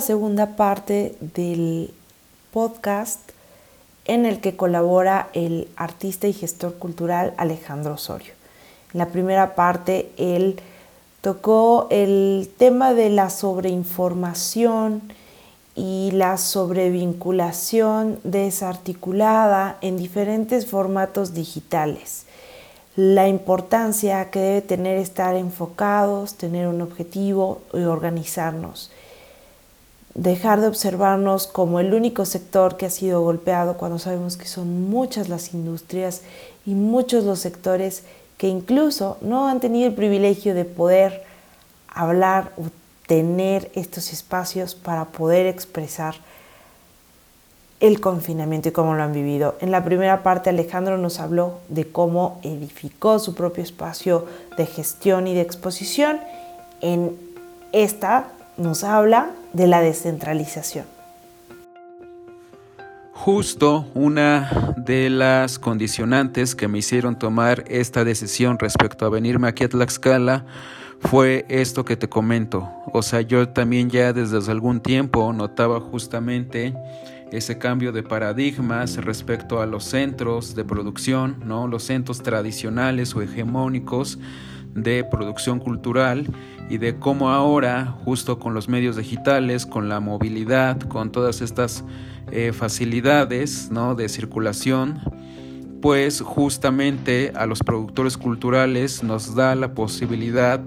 segunda parte del podcast en el que colabora el artista y gestor cultural Alejandro Osorio. En la primera parte él tocó el tema de la sobreinformación y la sobrevinculación desarticulada en diferentes formatos digitales. La importancia que debe tener estar enfocados, tener un objetivo y organizarnos dejar de observarnos como el único sector que ha sido golpeado cuando sabemos que son muchas las industrias y muchos los sectores que incluso no han tenido el privilegio de poder hablar o tener estos espacios para poder expresar el confinamiento y cómo lo han vivido. En la primera parte Alejandro nos habló de cómo edificó su propio espacio de gestión y de exposición. En esta nos habla de la descentralización. Justo una de las condicionantes que me hicieron tomar esta decisión respecto a venirme aquí a Tlaxcala fue esto que te comento. O sea, yo también ya desde algún tiempo notaba justamente ese cambio de paradigmas respecto a los centros de producción, ¿no? Los centros tradicionales o hegemónicos de producción cultural y de cómo ahora, justo con los medios digitales, con la movilidad, con todas estas eh, facilidades ¿no? de circulación, pues justamente a los productores culturales nos da la posibilidad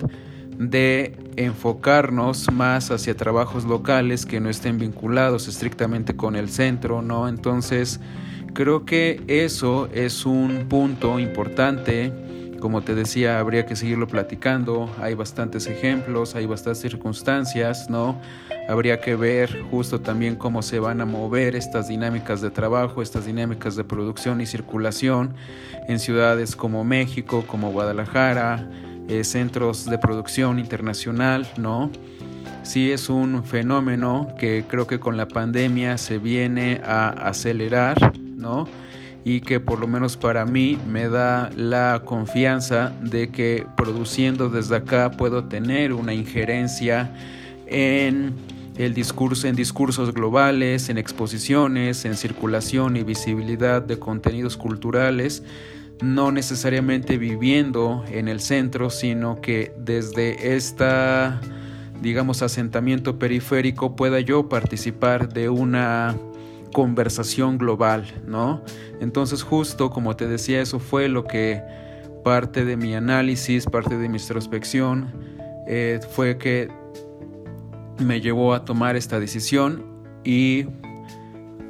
de enfocarnos más hacia trabajos locales que no estén vinculados estrictamente con el centro, ¿no? Entonces, creo que eso es un punto importante como te decía, habría que seguirlo platicando, hay bastantes ejemplos, hay bastantes circunstancias, ¿no? Habría que ver justo también cómo se van a mover estas dinámicas de trabajo, estas dinámicas de producción y circulación en ciudades como México, como Guadalajara, eh, centros de producción internacional, ¿no? Sí es un fenómeno que creo que con la pandemia se viene a acelerar, ¿no? Y que por lo menos para mí me da la confianza de que produciendo desde acá puedo tener una injerencia en el discurso en discursos globales, en exposiciones, en circulación y visibilidad de contenidos culturales, no necesariamente viviendo en el centro, sino que desde esta digamos asentamiento periférico pueda yo participar de una conversación global, ¿no? Entonces justo como te decía, eso fue lo que parte de mi análisis, parte de mi introspección, eh, fue que me llevó a tomar esta decisión y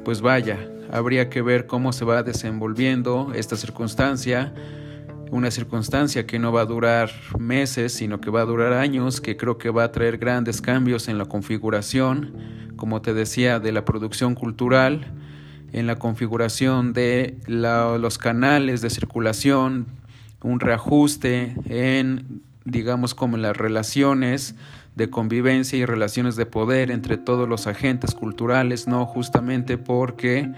pues vaya, habría que ver cómo se va desenvolviendo esta circunstancia, una circunstancia que no va a durar meses, sino que va a durar años, que creo que va a traer grandes cambios en la configuración como te decía, de la producción cultural, en la configuración de los canales de circulación, un reajuste en, digamos, como en las relaciones de convivencia y relaciones de poder entre todos los agentes culturales, ¿no? Justamente porque,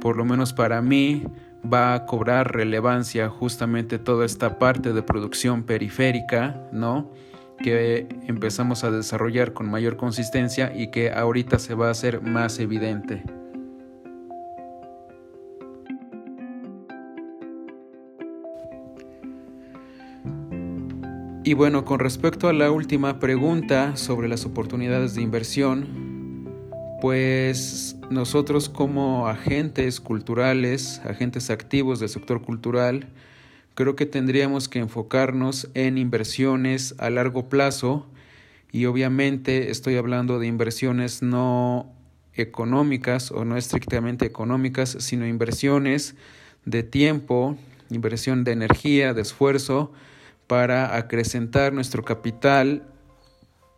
por lo menos para mí, va a cobrar relevancia justamente toda esta parte de producción periférica, ¿no? que empezamos a desarrollar con mayor consistencia y que ahorita se va a hacer más evidente. Y bueno, con respecto a la última pregunta sobre las oportunidades de inversión, pues nosotros como agentes culturales, agentes activos del sector cultural, creo que tendríamos que enfocarnos en inversiones a largo plazo. Y obviamente estoy hablando de inversiones no económicas o no estrictamente económicas, sino inversiones de tiempo, inversión de energía, de esfuerzo para acrecentar nuestro capital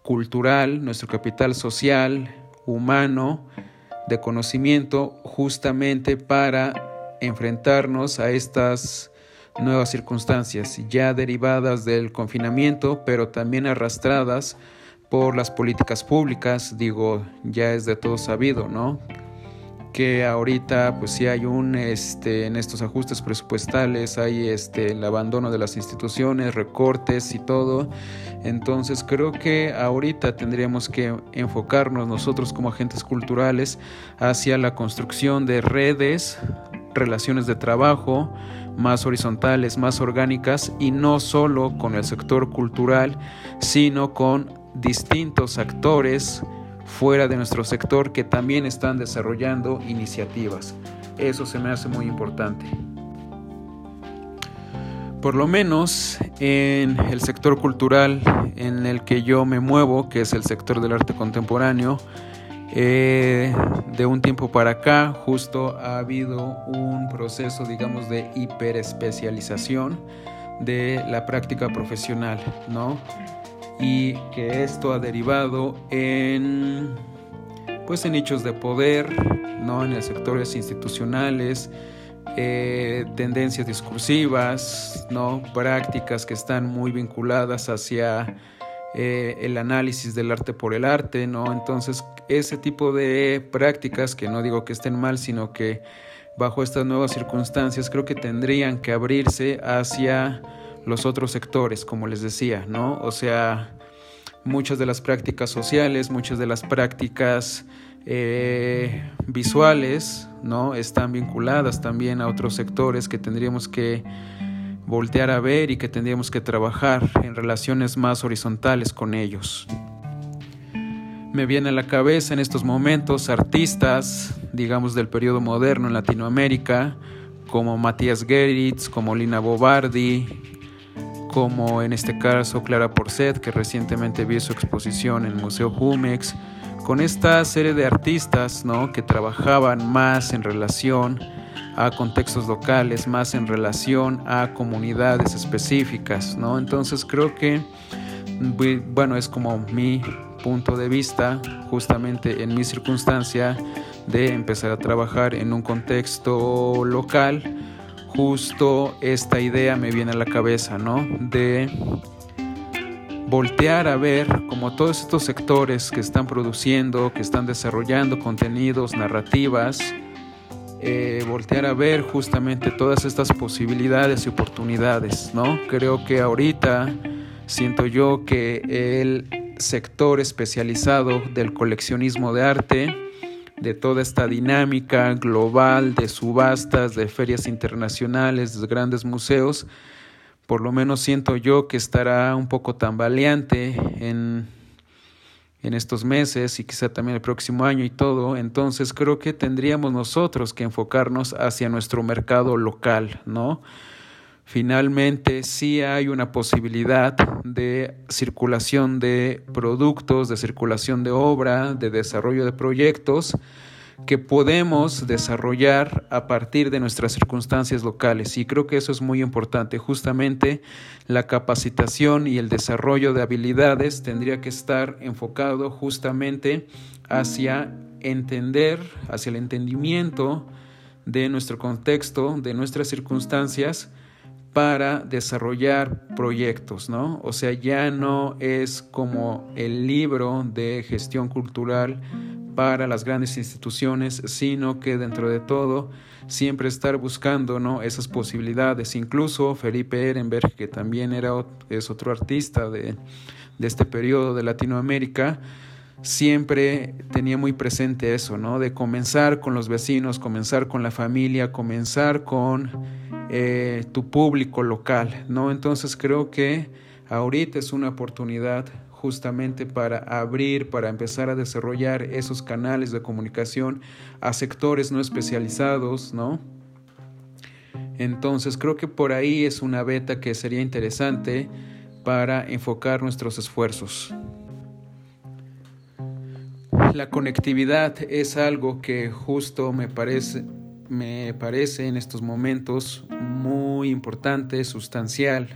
cultural, nuestro capital social, humano, de conocimiento, justamente para enfrentarnos a estas nuevas circunstancias ya derivadas del confinamiento, pero también arrastradas por las políticas públicas, digo, ya es de todo sabido, ¿no? Que ahorita pues sí hay un este en estos ajustes presupuestales hay este el abandono de las instituciones recortes y todo. Entonces creo que ahorita tendríamos que enfocarnos nosotros como agentes culturales hacia la construcción de redes relaciones de trabajo más horizontales más orgánicas y no solo con el sector cultural sino con distintos actores fuera de nuestro sector que también están desarrollando iniciativas. Eso se me hace muy importante. Por lo menos en el sector cultural en el que yo me muevo, que es el sector del arte contemporáneo, eh, de un tiempo para acá justo ha habido un proceso, digamos, de hiperespecialización de la práctica profesional, ¿no? Y que esto ha derivado en pues en nichos de poder, ¿no? en el sectores institucionales, eh, tendencias discursivas, ¿no? prácticas que están muy vinculadas hacia eh, el análisis del arte por el arte, ¿no? Entonces, ese tipo de prácticas, que no digo que estén mal, sino que bajo estas nuevas circunstancias creo que tendrían que abrirse hacia los otros sectores, como les decía, ¿no? O sea, muchas de las prácticas sociales, muchas de las prácticas eh, visuales, ¿no? Están vinculadas también a otros sectores que tendríamos que voltear a ver y que tendríamos que trabajar en relaciones más horizontales con ellos. Me viene a la cabeza en estos momentos artistas, digamos, del periodo moderno en Latinoamérica, como Matías Geritz, como Lina Bobardi, como en este caso Clara Porcet, que recientemente vio su exposición en el Museo Jumex, con esta serie de artistas ¿no? que trabajaban más en relación a contextos locales, más en relación a comunidades específicas. ¿no? Entonces creo que, bueno, es como mi punto de vista, justamente en mi circunstancia, de empezar a trabajar en un contexto local justo esta idea me viene a la cabeza, ¿no? De voltear a ver como todos estos sectores que están produciendo, que están desarrollando contenidos, narrativas, eh, voltear a ver justamente todas estas posibilidades y oportunidades, ¿no? Creo que ahorita siento yo que el sector especializado del coleccionismo de arte de toda esta dinámica global de subastas, de ferias internacionales, de grandes museos, por lo menos siento yo que estará un poco tambaleante en, en estos meses y quizá también el próximo año y todo, entonces creo que tendríamos nosotros que enfocarnos hacia nuestro mercado local, ¿no? Finalmente sí hay una posibilidad de circulación de productos, de circulación de obra, de desarrollo de proyectos que podemos desarrollar a partir de nuestras circunstancias locales. Y creo que eso es muy importante. Justamente la capacitación y el desarrollo de habilidades tendría que estar enfocado justamente hacia entender, hacia el entendimiento de nuestro contexto, de nuestras circunstancias, para desarrollar proyectos, ¿no? O sea, ya no es como el libro de gestión cultural para las grandes instituciones, sino que dentro de todo siempre estar buscando ¿no? esas posibilidades. Incluso Felipe Ehrenberg, que también era, es otro artista de, de este periodo de Latinoamérica, siempre tenía muy presente eso, ¿no? De comenzar con los vecinos, comenzar con la familia, comenzar con eh, tu público local, ¿no? Entonces creo que ahorita es una oportunidad justamente para abrir, para empezar a desarrollar esos canales de comunicación a sectores no especializados, ¿no? Entonces creo que por ahí es una beta que sería interesante para enfocar nuestros esfuerzos. La conectividad es algo que justo me parece me parece en estos momentos muy importante, sustancial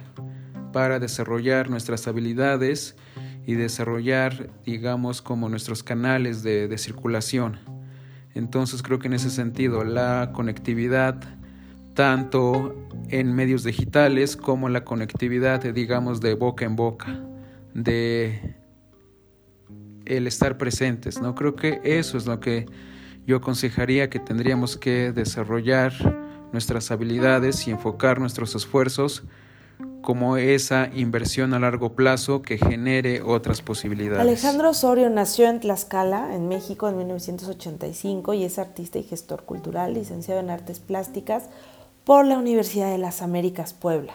para desarrollar nuestras habilidades y desarrollar, digamos, como nuestros canales de, circulación. Entonces creo que en ese sentido la conectividad, tanto en medios digitales como la conectividad, digamos, de boca en boca, de el estar presentes, ¿no? Creo que eso es lo que yo aconsejaría que tendríamos que desarrollar nuestras habilidades y enfocar nuestros esfuerzos como esa inversión a largo plazo que genere otras posibilidades. Alejandro Osorio nació en Tlaxcala, en México, en 1985 y es artista y gestor cultural, licenciado en Artes Plásticas por la Universidad de las Américas Puebla.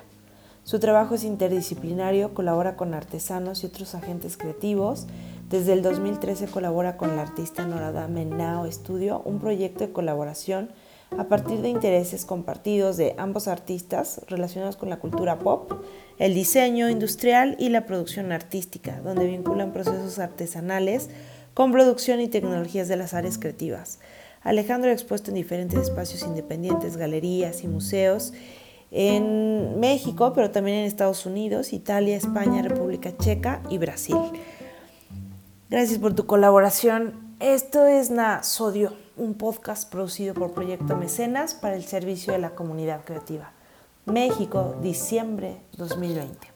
Su trabajo es interdisciplinario, colabora con artesanos y otros agentes creativos. Desde el 2013 colabora con la artista Norada Menao Studio, un proyecto de colaboración a partir de intereses compartidos de ambos artistas relacionados con la cultura pop, el diseño industrial y la producción artística, donde vinculan procesos artesanales con producción y tecnologías de las áreas creativas. Alejandro ha expuesto en diferentes espacios independientes, galerías y museos en México, pero también en Estados Unidos, Italia, España, República Checa y Brasil. Gracias por tu colaboración. Esto es Na Sodio un podcast producido por Proyecto Mecenas para el servicio de la comunidad creativa. México, diciembre 2020.